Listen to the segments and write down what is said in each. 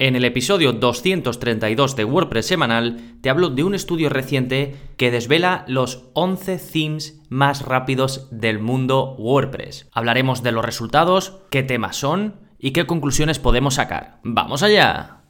En el episodio 232 de WordPress semanal te hablo de un estudio reciente que desvela los 11 themes más rápidos del mundo WordPress. Hablaremos de los resultados, qué temas son y qué conclusiones podemos sacar. ¡Vamos allá!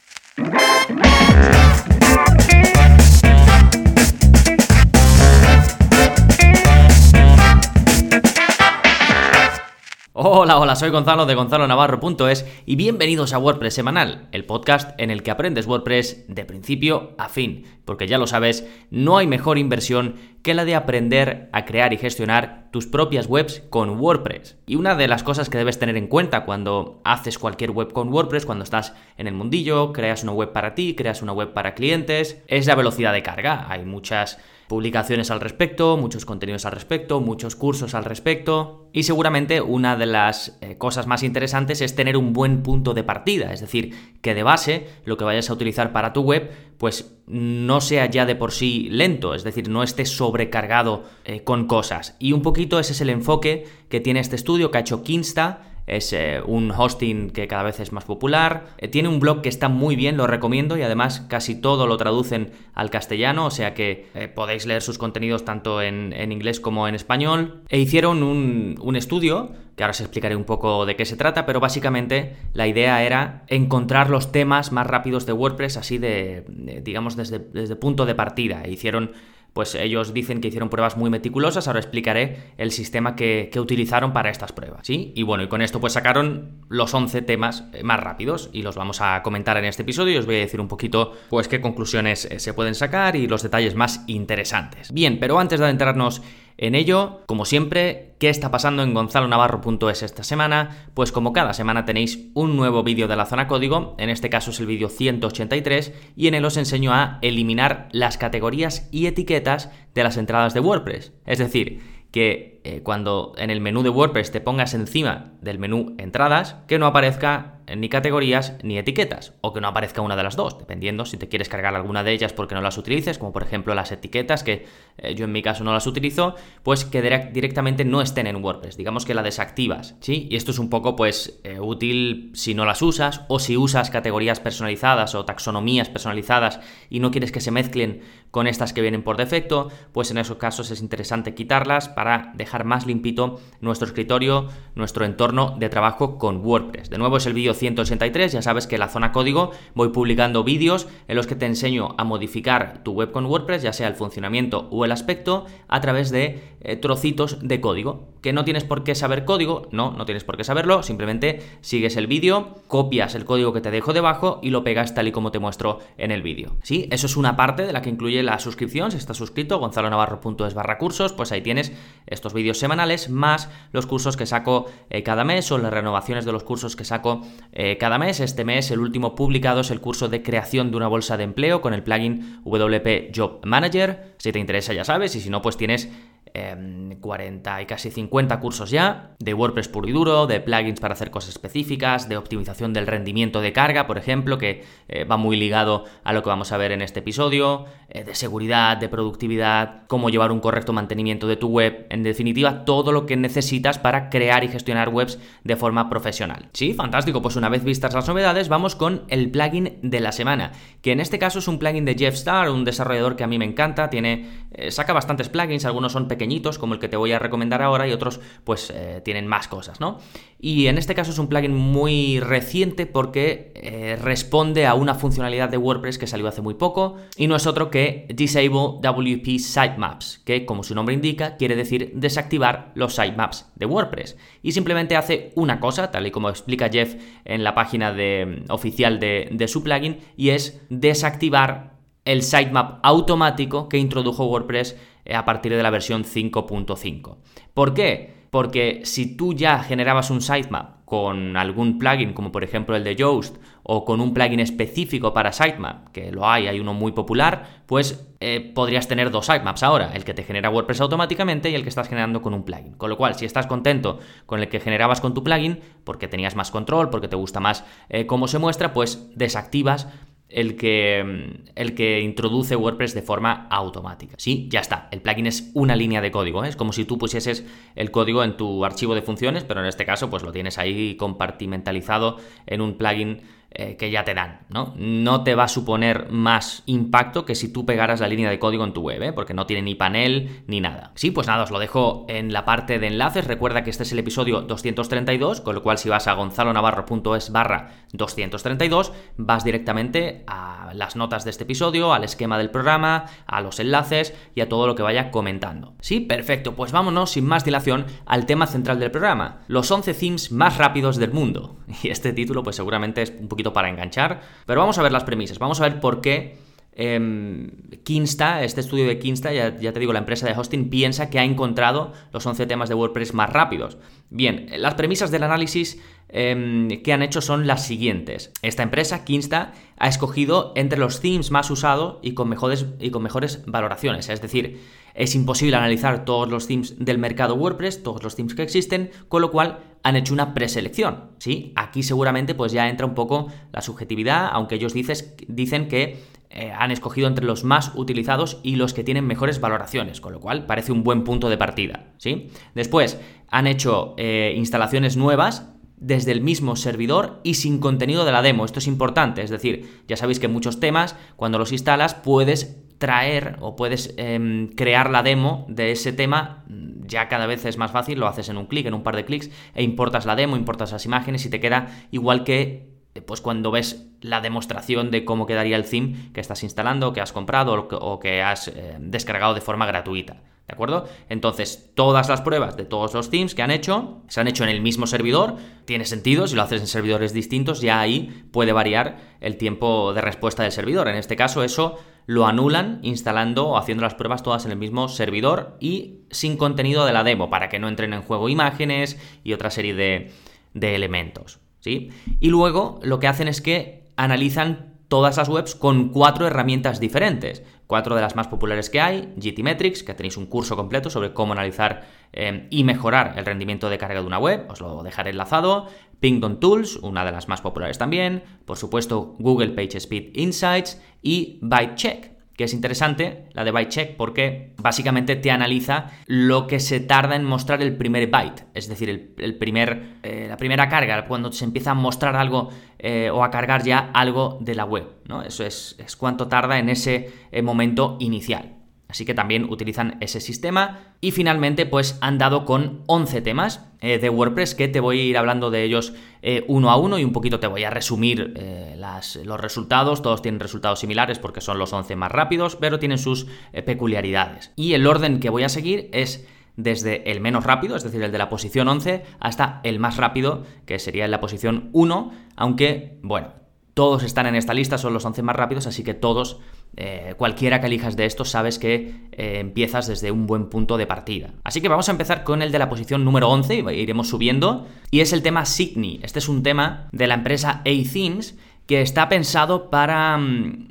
Hola, hola, soy Gonzalo de Gonzalo Navarro.es y bienvenidos a WordPress Semanal, el podcast en el que aprendes WordPress de principio a fin, porque ya lo sabes, no hay mejor inversión que la de aprender a crear y gestionar tus propias webs con WordPress. Y una de las cosas que debes tener en cuenta cuando haces cualquier web con WordPress, cuando estás en el mundillo, creas una web para ti, creas una web para clientes, es la velocidad de carga. Hay muchas publicaciones al respecto, muchos contenidos al respecto, muchos cursos al respecto y seguramente una de las eh, cosas más interesantes es tener un buen punto de partida, es decir, que de base lo que vayas a utilizar para tu web pues no sea ya de por sí lento, es decir, no esté sobrecargado eh, con cosas. Y un poquito ese es el enfoque que tiene este estudio que ha hecho Kinsta es eh, un hosting que cada vez es más popular. Eh, tiene un blog que está muy bien, lo recomiendo y además casi todo lo traducen al castellano, o sea que podéis leer sus contenidos tanto en, inglés como en español. E hicieron un estudio que ahora os explicaré un poco de qué se trata, pero básicamente la idea era encontrar los temas más rápidos de WordPress, así de, digamos, desde, desde punto de partida. Hicieron pues ellos dicen que hicieron pruebas muy meticulosas, ahora explicaré el sistema que, utilizaron para estas pruebas, ¿sí? Y bueno, y con esto pues sacaron los 11 temas eh, más rápidos y los vamos a comentar en este episodio y os voy a decir un poquito pues qué conclusiones eh, se pueden sacar y los detalles más interesantes. Bien, pero antes de adentrarnos en ello, como siempre, ¿qué está pasando en gonzalonavarro.es esta semana? Pues como cada semana tenéis un nuevo vídeo de la zona código, en este caso es el vídeo 183, y en él os enseño a eliminar las categorías y etiquetas de las entradas de WordPress. Es decir, que eh, cuando en el menú de WordPress te pongas encima del menú entradas, que no aparezca ni categorías ni etiquetas, o que no aparezca una de las dos, dependiendo si te quieres cargar alguna de ellas porque no las utilices, como por ejemplo las etiquetas, que eh, yo en mi caso no las utilizo, pues que directamente no estén en WordPress, digamos que la desactivas, ¿sí? Y esto es un poco pues eh, útil si no las usas, o si usas categorías personalizadas o taxonomías personalizadas y no quieres que se mezclen con estas que vienen por defecto, pues en esos casos es interesante quitarlas para dejar más limpito nuestro escritorio, nuestro entorno de trabajo con WordPress. De nuevo es el vídeo 183, ya sabes que en la zona código voy publicando vídeos en los que te enseño a modificar tu web con WordPress, ya sea el funcionamiento o el aspecto, a través de eh, trocitos de código. Que no tienes por qué saber código, no, no tienes por qué saberlo, simplemente sigues el vídeo, copias el código que te dejo debajo y lo pegas tal y como te muestro en el vídeo. ¿Sí? Eso es una parte de la que incluye la suscripción, si estás suscrito, gonzalonavarro.es barra cursos, pues ahí tienes estos vídeos semanales más los cursos que saco eh, cada mes o las renovaciones de los cursos que saco eh, cada mes. Este mes el último publicado es el curso de creación de una bolsa de empleo con el plugin WP Job Manager. Si te interesa ya sabes y si no pues tienes 40 em, y casi 50 cursos ya, de WordPress puro y duro, de plugins para hacer cosas específicas, de optimización del rendimiento de carga, por ejemplo, que eh, va muy ligado a lo que vamos a ver en este episodio, eh, de seguridad, de productividad, cómo llevar un correcto mantenimiento de tu web, en definitiva, todo lo que necesitas para crear y gestionar webs de forma profesional. Sí, fantástico, pues una vez vistas las novedades, vamos con el plugin de la semana, que en este caso es un plugin de Jeff Star, un desarrollador que a mí me encanta, tiene, eh, saca bastantes plugins, algunos son pequeños, como el que te voy a recomendar ahora, y otros pues eh, tienen más cosas, ¿no? Y en este caso es un plugin muy reciente porque eh, responde a una funcionalidad de WordPress que salió hace muy poco, y no es otro que Disable WP Sitemaps, que como su nombre indica, quiere decir desactivar los sitemaps de WordPress. Y simplemente hace una cosa, tal y como explica Jeff en la página de, oficial de, su plugin, y es desactivar el sitemap automático que introdujo WordPress a partir de la versión 5.5. ¿Por qué? Porque si tú ya generabas un sitemap con algún plugin, como por ejemplo el de Yoast, o con un plugin específico para sitemap, que lo hay, hay uno muy popular, pues eh, podrías tener dos sitemaps ahora, el que te genera WordPress automáticamente y el que estás generando con un plugin. Con lo cual, si estás contento con el que generabas con tu plugin, porque tenías más control, porque te gusta más eh, cómo se muestra, pues desactivas el que, el que introduce WordPress de forma automática. Sí, ya está. El plugin es una línea de código. ¿eh? Es como si tú pusieses el código en tu archivo de funciones, pero en este caso pues lo tienes ahí compartimentalizado en un plugin eh, que ya te dan, ¿no? No te va a suponer más impacto que si tú pegaras la línea de código en tu web, ¿eh? porque no tiene ni panel ni nada. Sí, pues nada, os lo dejo en la parte de enlaces. Recuerda que este es el episodio 232, con lo cual si vas a gonzalonavarro.es barra 232, vas directamente a las notas de este episodio, al esquema del programa, a los enlaces y a todo lo que vaya comentando. Sí, perfecto, pues vámonos sin más dilación al tema central del programa, los 11 themes más rápidos del mundo. Y este título pues seguramente es un poquito para enganchar. Pero vamos a ver las premisas, vamos a ver por qué eh, Kinsta, este estudio de Kinsta, ya, te digo, la empresa de hosting, piensa que ha encontrado los 11 temas de WordPress más rápidos. Bien, las premisas del análisis em, que han hecho son las siguientes. Esta empresa, Kinsta, ha escogido entre los themes más usados y con mejores, y con mejores valoraciones. Es decir, es imposible analizar todos los themes del mercado WordPress, todos los themes que existen, con lo cual han hecho una preselección. ¿sí? Aquí seguramente pues ya entra un poco la subjetividad, aunque ellos dices, dicen que eh, han escogido entre los más utilizados y los que tienen mejores valoraciones, con lo cual parece un buen punto de partida. ¿sí? Después han hecho eh, instalaciones nuevas desde el mismo servidor y sin contenido de la demo. Esto es importante, es decir, ya sabéis que muchos temas, cuando los instalas, puedes traer o puedes em, crear la demo de ese tema, ya cada vez es más fácil, lo haces en un clic, en un par de clics, e importas la demo, importas las imágenes y te queda igual que pues cuando ves la demostración de cómo quedaría el theme que estás instalando, que has comprado o que, has eh, descargado de forma gratuita. ¿De acuerdo? Entonces, todas las pruebas de todos los themes que han hecho se han hecho en el mismo servidor. Tiene sentido, si lo haces en servidores distintos, ya ahí puede variar el tiempo de respuesta del servidor. En este caso, eso lo anulan instalando o haciendo las pruebas todas en el mismo servidor y sin contenido de la demo para que no entren en juego imágenes y otra serie de, elementos. ¿Sí? Y luego lo que hacen es que analizan todas las webs con cuatro herramientas diferentes. Cuatro de las más populares que hay, GTmetrix, que tenéis un curso completo sobre cómo analizar eh, y mejorar el rendimiento de carga de una web, os lo dejaré enlazado. Pingdom Tools, una de las más populares también, por supuesto Google PageSpeed Insights y ByteCheck, que es interesante, la de ByteCheck, porque básicamente te analiza lo que se tarda en mostrar el primer byte, es decir, el, primer, eh, la primera carga, cuando se empieza a mostrar algo eh, o a cargar ya algo de la web, ¿no? Eso es, es cuánto tarda en ese eh, momento inicial. Así que también utilizan ese sistema. Y finalmente, pues han dado con 11 temas eh, de WordPress que te voy a ir hablando de ellos eh, uno a uno y un poquito te voy a resumir eh, los resultados. Todos tienen resultados similares porque son los 11 más rápidos, pero tienen sus peculiaridades. Y el orden que voy a seguir es desde el menos rápido, es decir, el de la posición 11, hasta el más rápido, que sería en la posición 1, aunque, bueno, todos están en esta lista, son los 11 más rápidos, así que todos eh, cualquiera que elijas de estos sabes que eh, empiezas desde un buen punto de partida. Así que vamos a empezar con el de la posición número 11, iremos subiendo, y es el tema Signy. Este es un tema de la empresa A-Themes que está pensado para... Mm,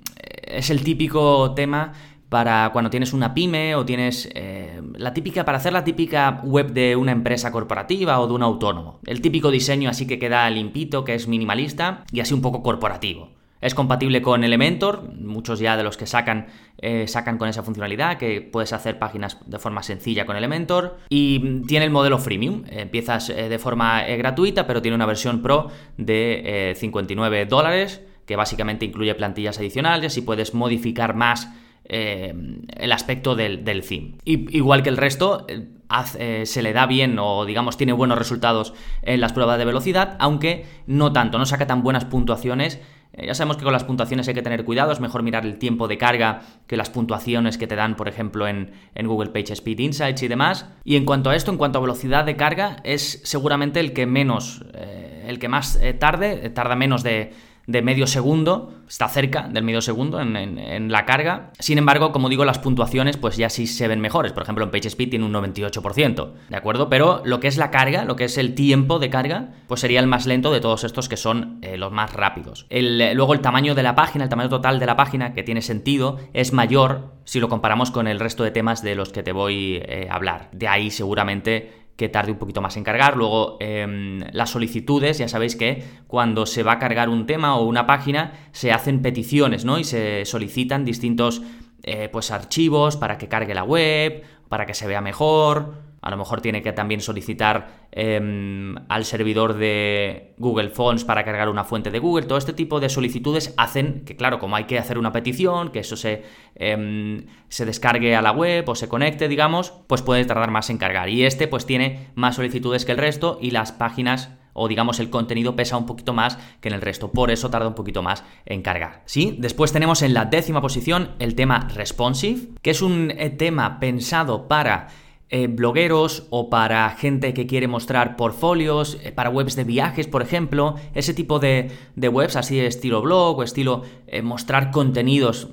es el típico tema para cuando tienes una pyme o tienes eh, la típica, para hacer la típica web de una empresa corporativa o de un autónomo. El típico diseño así que queda limpito, que es minimalista y así un poco corporativo. Es compatible con Elementor, muchos ya de los que sacan eh, sacan con esa funcionalidad, que puedes hacer páginas de forma sencilla con Elementor. Y tiene el modelo freemium, empiezas eh, de forma eh, gratuita, pero tiene una versión pro de 59 dólares, que básicamente incluye plantillas adicionales y puedes modificar más el aspecto del, del theme. Y, igual que el resto, se le da bien o digamos tiene buenos resultados en las pruebas de velocidad, aunque no tanto, no saca tan buenas puntuaciones ya sabemos que con las puntuaciones hay que tener cuidado, es mejor mirar el tiempo de carga que las puntuaciones que te dan, por ejemplo, en, Google Page Speed Insights y demás. Y en cuanto a esto, en cuanto a velocidad de carga, es seguramente el que menos, eh, el que más eh, tarde, tarda menos de de medio segundo, está cerca del medio segundo en, la carga. Sin embargo, como digo, las puntuaciones pues ya sí se ven mejores. Por ejemplo, en PageSpeed tiene un 98%, ¿de acuerdo? Pero lo que es la carga, lo que es el tiempo de carga, pues sería el más lento de todos estos que son eh, los más rápidos. luego el tamaño de la página, el tamaño total de la página, que tiene sentido, es mayor si lo comparamos con el resto de temas de los que te voy eh, a hablar. De ahí seguramente que tarde un poquito más en cargar. Luego, em, las solicitudes, ya sabéis que cuando se va a cargar un tema o una página, se hacen peticiones, ¿no? Y se solicitan distintos eh, pues, archivos para que cargue la web, para que se vea mejor. A lo mejor tiene que también solicitar em, al servidor de Google Fonts para cargar una fuente de Google. Todo este tipo de solicitudes hacen que, claro, como hay que hacer una petición, que eso se, em, se descargue a la web o se conecte, digamos, pues puede tardar más en cargar. Y este pues tiene más solicitudes que el resto y las páginas o digamos el contenido pesa un poquito más que en el resto, por eso tarda un poquito más en cargar. ¿sí? Después tenemos en la décima posición el tema responsive, que es un eh, tema pensado para eh, blogueros o para gente que quiere mostrar portfolios, eh, para webs de viajes, por ejemplo, ese tipo de, webs así de estilo blog o estilo mostrar contenidos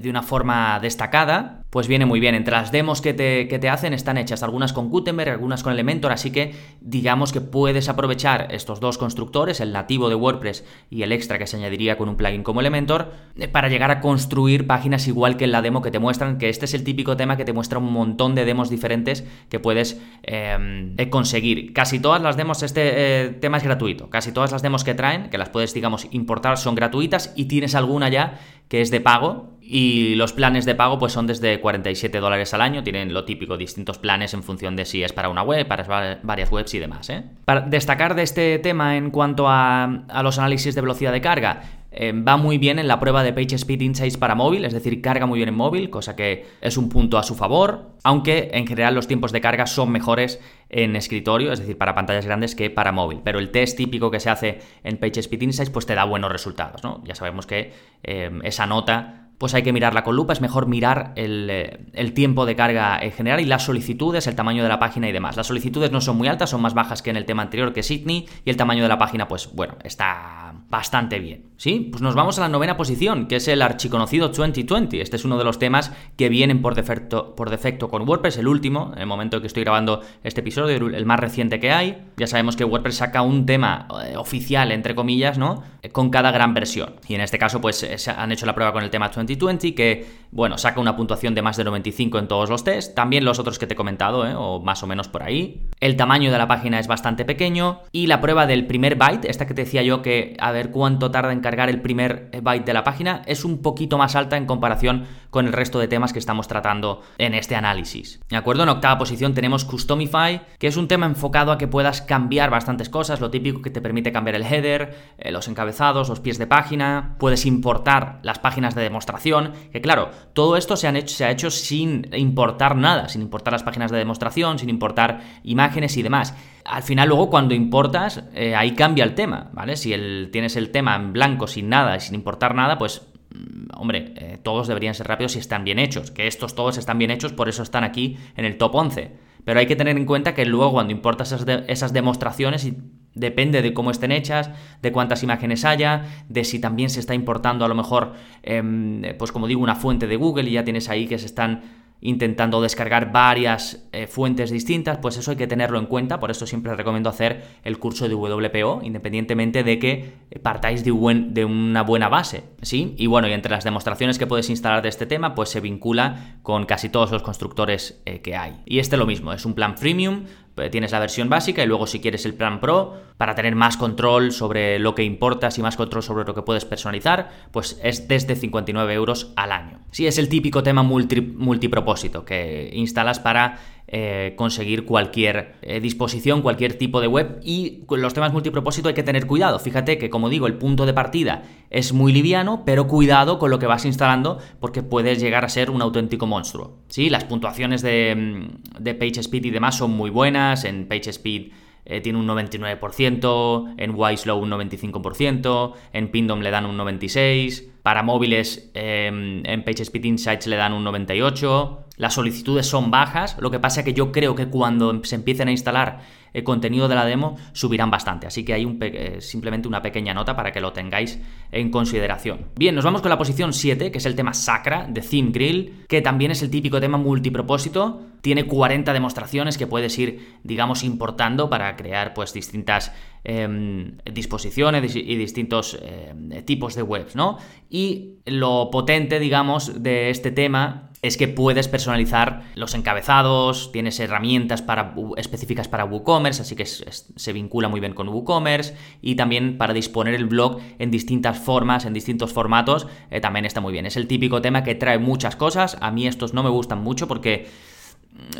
de una forma destacada, pues viene muy bien. Entre las demos que te, hacen están hechas algunas con Gutenberg, algunas con Elementor, así que digamos que puedes aprovechar estos dos constructores, el nativo de WordPress y el extra que se añadiría con un plugin como Elementor, eh, para llegar a construir páginas igual que en la demo que te muestran, que este es el típico tema que te muestra un montón de demos diferentes que puedes em, eh, conseguir. Casi todas las demos, este eh, tema es gratuito, casi todas las demos que traen, que las puedes, digamos, importar, son gratuitas y tienes alguna ya que es de pago y los planes de pago pues son desde 47 dólares al año, tienen lo típico, distintos planes en función de si es para una web, para varias webs y demás. ¿eh? Para destacar de este tema en cuanto a, los análisis de velocidad de carga, eh, va muy bien en la prueba de PageSpeed Insights para móvil, es decir, carga muy bien en móvil, cosa que es un punto a su favor, aunque en general los tiempos de carga son mejores en escritorio, es decir, para pantallas grandes que para móvil. Pero el test típico que se hace en PageSpeed Insights pues te da buenos resultados, ¿no? Ya sabemos que eh, esa nota pues hay que mirarla con lupa, es mejor mirar eh, el, tiempo de carga en general y las solicitudes, el tamaño de la página y demás. Las solicitudes no son muy altas, son más bajas que en el tema anterior que Sydney y el tamaño de la página, pues bueno, está bastante bien. ¿Sí? Pues nos vamos a la novena posición, que es el archiconocido 2020. Este es uno de los temas que vienen por defecto, por defecto con WordPress, el último, en el momento que estoy grabando este episodio, el más reciente que hay. Ya sabemos que WordPress saca un tema eh, oficial, entre comillas, ¿no? Con cada gran versión. Y en este caso, pues han hecho la prueba con el tema 2020, que, bueno, saca una puntuación de más de 95 en todos los tests. También los otros que te he comentado, ¿eh? o más o menos por ahí. El tamaño de la página es bastante pequeño. Y la prueba del primer byte, esta que te decía yo que a ver cuánto tarda en cargar el primer byte de la página, es un poquito más alta en comparación con el resto de temas que estamos tratando en este análisis. ¿De acuerdo? En octava posición tenemos Customify, que es un tema enfocado a que puedas cambiar bastantes cosas, lo típico que te permite cambiar el header, eh, los encabezados, los pies de página, puedes importar las páginas de demostración, que claro, todo esto se, han hecho, se ha hecho sin importar nada, sin importar las páginas de demostración, sin importar imágenes y demás al final luego cuando importas, eh, ahí cambia el tema, ¿vale? Si el, tienes el tema en blanco, sin nada sin importar nada, pues, mm, hombre, eh, todos deberían ser rápidos si están bien hechos. Que estos todos están bien hechos, por eso están aquí en el top 11. Pero hay que tener en cuenta que luego cuando importas esas, demostraciones, depende de cómo estén hechas, de cuántas imágenes haya, de si también se está importando a lo mejor, em, pues como digo, una fuente de Google y ya tienes ahí que se están intentando descargar varias eh, fuentes distintas, pues eso hay que tenerlo en cuenta, por eso siempre recomiendo hacer el curso de WPO, independientemente de que partáis de, de, una buena base, ¿sí? Y bueno, y entre las demostraciones que puedes instalar de este tema, pues se vincula con casi todos los constructores eh, que hay. Y este lo mismo, es un plan freemium, eh, tienes la versión básica y luego si quieres el plan pro para tener más control sobre lo que importas y más control sobre lo que puedes personalizar, pues es desde 59 euros al año. Sí, es el típico tema multipropósito que instalas para eh, conseguir cualquier eh, disposición, cualquier tipo de web y los temas multipropósito hay que tener cuidado. Fíjate que como digo, el punto de partida es muy liviano, pero cuidado con lo que vas instalando porque puedes llegar a ser un auténtico monstruo. Sí, las puntuaciones de, mm, de PageSpeed y demás son muy buenas, en PageSpeed eh, tiene un 99%, en Wislow un 95%, en Pindom le dan un 96%, para móviles em, en PageSpeed Insights le dan un 98%, las solicitudes son bajas, lo que pasa es que yo creo que cuando se empiecen a instalar el contenido de la demo subirán bastante, así que hay eh, simplemente una pequeña nota para que lo tengáis en consideración. Bien, nos vamos con la posición 7, que es el tema Sacra de Theme Grill, que también es el típico tema multipropósito, tiene 40 demostraciones que puedes ir, digamos, importando para crear pues distintas em, disposiciones y distintos em, tipos de webs, ¿no? Y lo potente, digamos, de este tema es que puedes personalizar los encabezados, tienes herramientas específicas para WooCommerce, así que se vincula muy bien con WooCommerce y también para disponer el blog en distintas formas, en distintos formatos, eh, también está muy bien. Es el típico tema que trae muchas cosas, a mí estos no me gustan mucho porque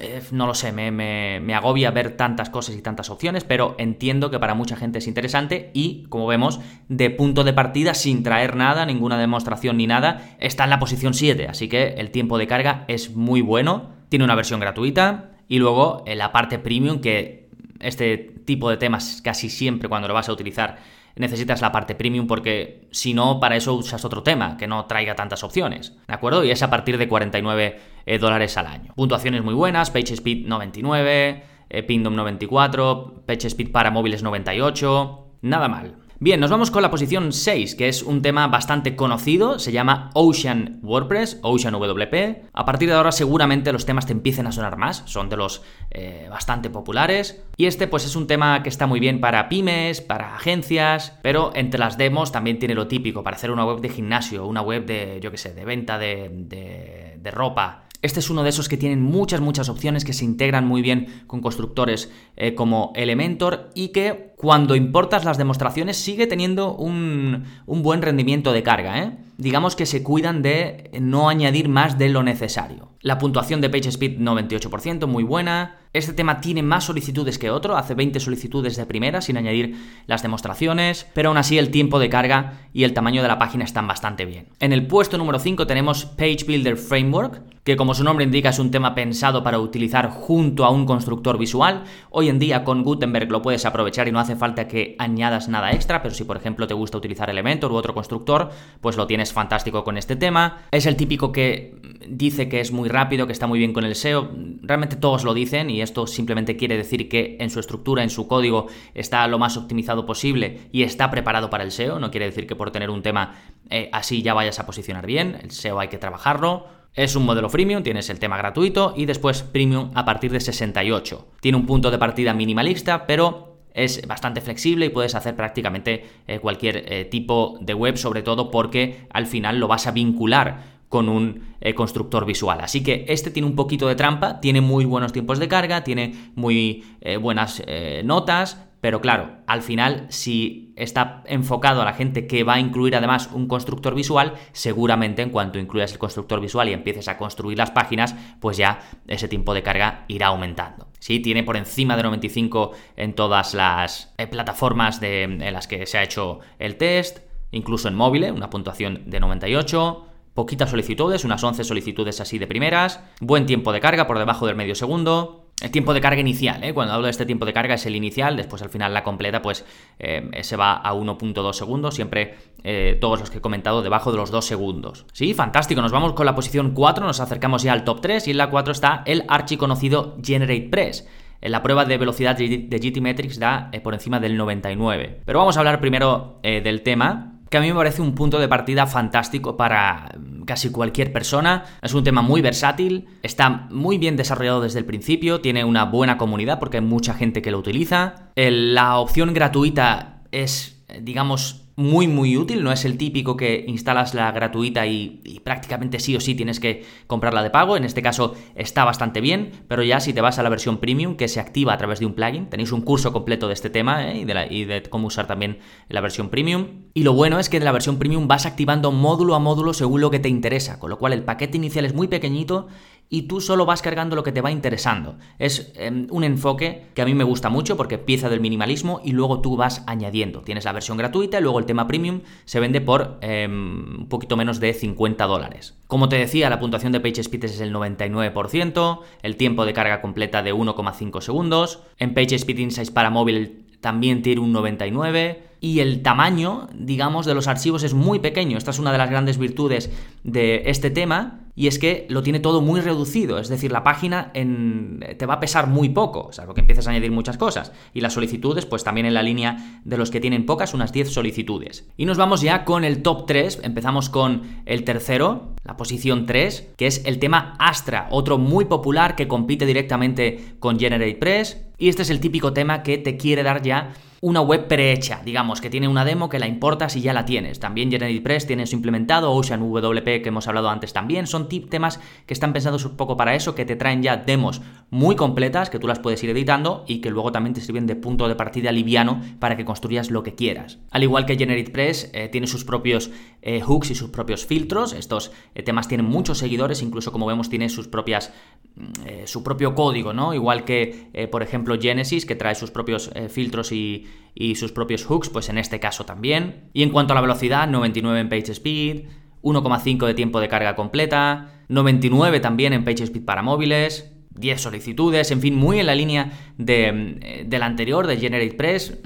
eh, no lo sé, me, agobia ver tantas cosas y tantas opciones, pero entiendo que para mucha gente es interesante y, como vemos, de punto de partida, sin traer nada, ninguna demostración ni nada, está en la posición 7, así que el tiempo de carga es muy bueno, tiene una versión gratuita y luego en la parte premium que este tipo de temas casi siempre cuando lo vas a utilizar necesitas la parte premium porque si no, para eso usas otro tema que no traiga tantas opciones. ¿De acuerdo? Y es a partir de 49 eh, dólares al año. Puntuaciones muy buenas, PageSpeed 99, eh, Pingdom 94, PageSpeed para móviles 98. Nada mal. Bien, nos vamos con la posición 6, que es un tema bastante conocido, se llama Ocean WordPress, Ocean WP. A partir de ahora seguramente los temas te empiecen a sonar más, son de los eh, bastante populares. Y este pues es un tema que está muy bien para pymes, para agencias, pero entre las demos también tiene lo típico, para hacer una web de gimnasio, una web de, yo qué sé, de venta de, de, de ropa, este es uno de esos que tienen muchas, muchas opciones que se integran muy bien con constructores eh, como Elementor y que cuando importas las demostraciones sigue teniendo un, un buen rendimiento de carga. ¿eh? Digamos que se cuidan de no añadir más de lo necesario. La puntuación de PageSpeed 98%, muy buena. Este tema tiene más solicitudes que otro, hace 20 solicitudes de primera sin añadir las demostraciones, pero aún así el tiempo de carga y el tamaño de la página están bastante bien. En el puesto número 5 tenemos Page Builder Framework, que como su nombre indica es un tema pensado para utilizar junto a un constructor visual. Hoy en día con Gutenberg lo puedes aprovechar y no hace falta que añadas nada extra, pero si por ejemplo te gusta utilizar Elementor u otro constructor, pues lo tienes fantástico con este tema. Es el típico que dice que es muy rápido, que está muy bien con el SEO. Realmente todos lo dicen y esto simplemente quiere decir que en su estructura, en su código, está lo más optimizado posible y está preparado para el SEO. No quiere decir que por tener un tema eh, así ya vayas a posicionar bien. El SEO hay que trabajarlo. Es un modelo freemium, tienes el tema gratuito y después premium a partir de 68. Tiene un punto de partida minimalista, pero es bastante flexible y puedes hacer prácticamente eh, cualquier eh, tipo de web, sobre todo porque al final lo vas a vincular con un eh, constructor visual. Así que este tiene un poquito de trampa, tiene muy buenos tiempos de carga, tiene muy eh, buenas eh, notas, pero claro, al final si está enfocado a la gente que va a incluir además un constructor visual, seguramente en cuanto incluyas el constructor visual y empieces a construir las páginas, pues ya ese tiempo de carga irá aumentando. Sí, tiene por encima de 95 en todas las plataformas en las que se ha hecho el test, incluso en móvil, una puntuación de 98 poquitas solicitudes, unas 11 solicitudes así de primeras, buen tiempo de carga por debajo del medio segundo, el tiempo de carga inicial, ¿eh? cuando hablo de este tiempo de carga es el inicial, después al final la completa pues eh, se va a 1.2 segundos, siempre eh, todos los que he comentado debajo de los 2 segundos. Sí, fantástico, nos vamos con la posición 4, nos acercamos ya al top 3 y en la 4 está el archiconocido GeneratePress. En la prueba de velocidad de GTmetrix da por encima del 99. Pero vamos a hablar primero del tema, a mí me parece un punto de partida fantástico para casi cualquier persona. Es un tema muy versátil, está muy bien desarrollado desde el principio, tiene una buena comunidad porque hay mucha gente que lo utiliza. la opción gratuita es, digamos, muy muy útil, no es el típico que instalas la gratuita y, prácticamente sí o sí tienes que comprarla de pago, en este caso está bastante bien, pero ya si te vas a la versión premium que se activa a través de un plugin, tenéis un curso completo de este tema ¿eh? y, de y, de cómo usar también la versión premium. Y lo bueno es que de la versión premium vas activando módulo a módulo según lo que te interesa, con lo cual el paquete inicial es muy pequeñito y tú solo vas cargando lo que te va interesando. Es em, un enfoque que a mí me gusta mucho porque empieza del minimalismo y luego tú vas añadiendo. Tienes la versión gratuita y luego el tema premium se vende por em, un poquito menos de 50 dólares. Como te decía, la puntuación de PageSpeed es el 99%, el tiempo de carga completa de 1,5 segundos, en PageSpeed Insights para móvil también tiene un 99 y el tamaño, digamos, de los archivos es muy pequeño. Esta es una de las grandes virtudes de este tema y es que lo tiene todo muy reducido, es decir, la página te va a pesar muy poco, salvo que empieces a añadir muchas cosas. Y las solicitudes, pues también en la línea de los que tienen pocas, unas 10 solicitudes. Y nos vamos ya con el top 3, empezamos con el tercero, la posición 3, que es el tema Astra, otro muy popular que compite directamente con GeneratePress. Y este es el típico tema que te quiere dar ya una web prehecha, digamos, que tiene una demo que la importas y ya la tienes. También GeneratePress tiene eso implementado, Ocean WP que hemos hablado antes también. Son temas que están pensados un poco para eso, que te traen ya demos muy completas, que tú las puedes ir editando y que luego también te sirven de punto de partida liviano para que construyas lo que quieras. Al igual que GeneratePress eh, tiene sus propios eh, hooks y sus propios filtros, estos temas tiene muchos seguidores, incluso como vemos tiene sus propias, mm, su propio código, ¿no? Igual que, por ejemplo, Genesis, que trae sus propios filtros y, sus propios hooks, pues en este caso también. Y en cuanto a la velocidad, 99 en page speed, 1,5 de tiempo de carga completa, 99 también en PageSpeed para móviles, 10 solicitudes, en fin, muy en la línea de, eh, del anterior, de GeneratePress.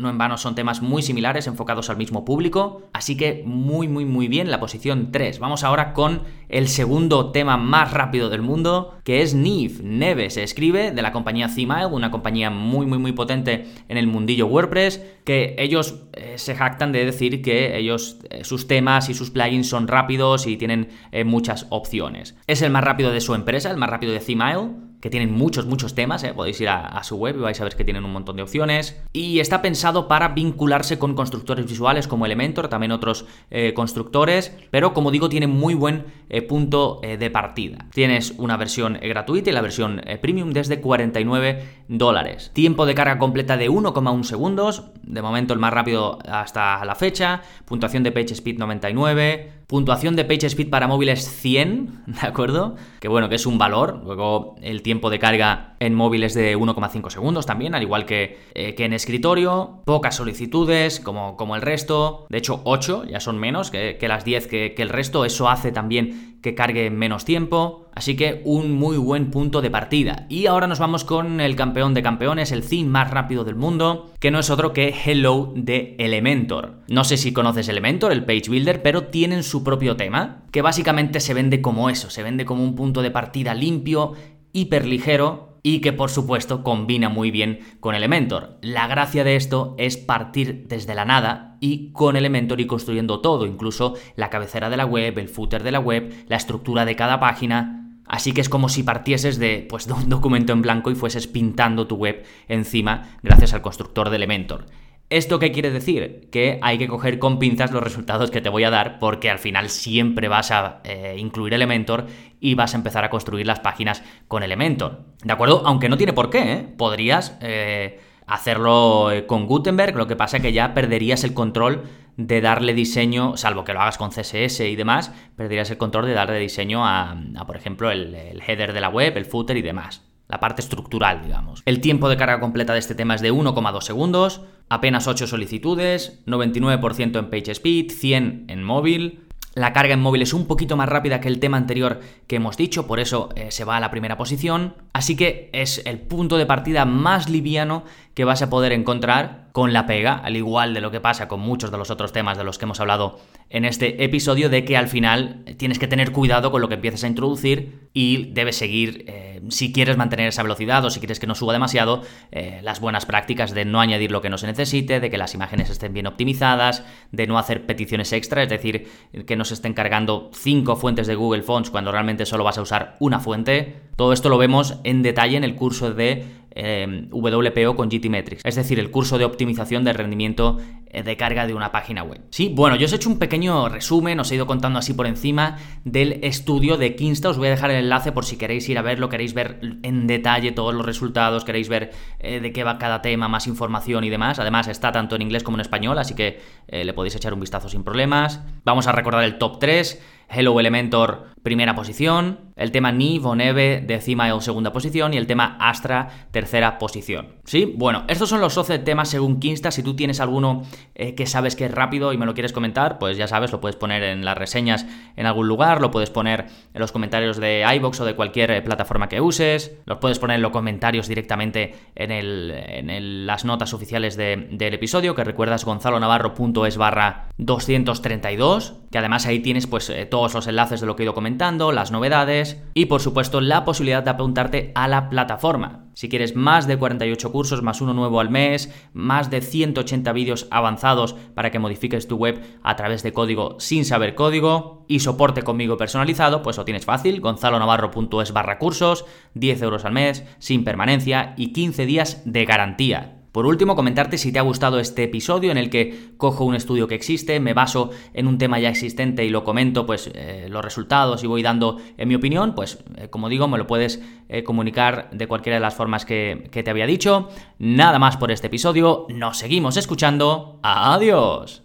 No en vano son temas muy similares, enfocados al mismo público. Así que muy, muy, muy bien la posición 3. Vamos ahora con el segundo tema más rápido del mundo, que es Neve. Neve se escribe de la compañía Cmile, una compañía muy, muy, muy potente en el mundillo WordPress, que ellos eh, se jactan de decir que ellos, eh, sus temas y sus plugins son rápidos y tienen eh, muchas opciones. Es el más rápido de su empresa, el más rápido de Cmile que tienen muchos, muchos temas, ¿eh? podéis ir a, su web y vais a ver que tienen un montón de opciones. Y está pensado para vincularse con constructores visuales como Elementor, también otros eh, constructores, pero como digo, tiene muy buen eh, punto de partida. Tienes una versión gratuita y la versión premium desde 49 dólares. Tiempo de carga completa de 1,1 segundos, de momento el más rápido hasta la fecha. Puntuación de PageSpeed 99. Puntuación de PageSpeed para móviles 100, ¿de acuerdo? Que bueno, que es un valor. Luego el tiempo de carga en móviles de 1,5 segundos también, al igual que, eh, que, en escritorio. Pocas solicitudes, como, como el resto. De hecho, 8 ya son menos que, las 10 que, que el resto. Eso hace también que cargue en menos tiempo. Así que un muy buen punto de partida. Y ahora nos vamos con el campeón de campeones, el theme más rápido del mundo, que no es otro que Hello de Elementor. No sé si conoces Elementor, el Page Builder, pero tienen su propio tema, que básicamente se vende como eso, se vende como un punto de partida limpio, hiper ligero, y que por supuesto combina muy bien con Elementor. La gracia de esto es partir desde la nada y con Elementor y construyendo todo, incluso la cabecera de la web, el footer de la web, la estructura de cada página, Así que es como si partieses de, pues, de un documento en blanco y fueses pintando tu web encima gracias al constructor de Elementor. ¿Esto qué quiere decir? Que hay que coger con pinzas los resultados que te voy a dar porque al final siempre vas a eh, incluir Elementor y vas a empezar a construir las páginas con Elementor. ¿De acuerdo? Aunque no tiene por qué, ¿eh? Podrías eh, hacerlo con Gutenberg, lo que pasa es que ya perderías el control de darle diseño, salvo que lo hagas con CSS y demás, perderías el control de darle diseño a, por ejemplo, el, header de la web, el footer y demás la parte estructural, digamos. El tiempo de carga completa de este tema es de 1,2 segundos, apenas 8 solicitudes, 99% en PageSpeed, 100 en móvil. La carga en móvil es un poquito más rápida que el tema anterior que hemos dicho, por eso eh, se va a la primera posición. Así que es el punto de partida más liviano que vas a poder encontrar con la pega, al igual de lo que pasa con muchos de los otros temas de los que hemos hablado en este episodio, de que al final tienes que tener cuidado con lo que empiezas a introducir y debes seguir, eh, si quieres mantener esa velocidad o si quieres que no suba demasiado, eh, las buenas prácticas de no añadir lo que no se necesite, de que las imágenes estén bien optimizadas, de no hacer peticiones extra, es decir, que no se estén cargando cinco fuentes de Google Fonts cuando realmente solo vas a usar una fuente. Todo esto lo vemos en detalle en el curso de eh, WPO con GTmetrix, es decir, el curso de optimización del rendimiento de carga de una página web. Sí, bueno, yo os he hecho un pequeño resumen, os he ido contando así por encima del estudio de Kinsta, os voy a dejar el enlace por si queréis ir a verlo, queréis ver en detalle todos los resultados, queréis ver eh, de qué va cada tema, más información y demás. Además está tanto en inglés como en español, así que le podéis echar un vistazo sin problemas. Vamos a recordar el top 3. Hello Elementor, primera posición, el tema Nive o Neve, décima segunda posición, y el tema Astra, tercera posición. ¿Sí? Bueno, estos son los 12 temas según Kinsta. Si tú tienes alguno eh, que sabes que es rápido y me lo quieres comentar, pues ya sabes, lo puedes poner en las reseñas en algún lugar, lo puedes poner en los comentarios de iBox o de cualquier eh, plataforma que uses, los puedes poner en los comentarios directamente en, en las notas oficiales del episodio, que recuerdas gonzalonavarro.es barra 232, que además ahí tienes pues todo todos los enlaces de lo que he ido comentando, las novedades y por supuesto la posibilidad de apuntarte a la plataforma. Si quieres más de 48 cursos más uno nuevo al mes, más de 180 vídeos avanzados para que modifiques tu web a través de código sin saber código y soporte conmigo personalizado, pues lo tienes fácil, gonzalonavarro.es barra cursos, 10 euros al mes, sin permanencia y 15 días de garantía. Por último, comentarte si te ha gustado este episodio en el que cojo un estudio que existe, me baso en un tema ya existente y lo comento, pues eh, los resultados y voy dando en mi opinión, pues eh, como digo, me lo puedes eh, comunicar de cualquiera de las formas que, que te había dicho. Nada más por este episodio, nos seguimos escuchando. Adiós.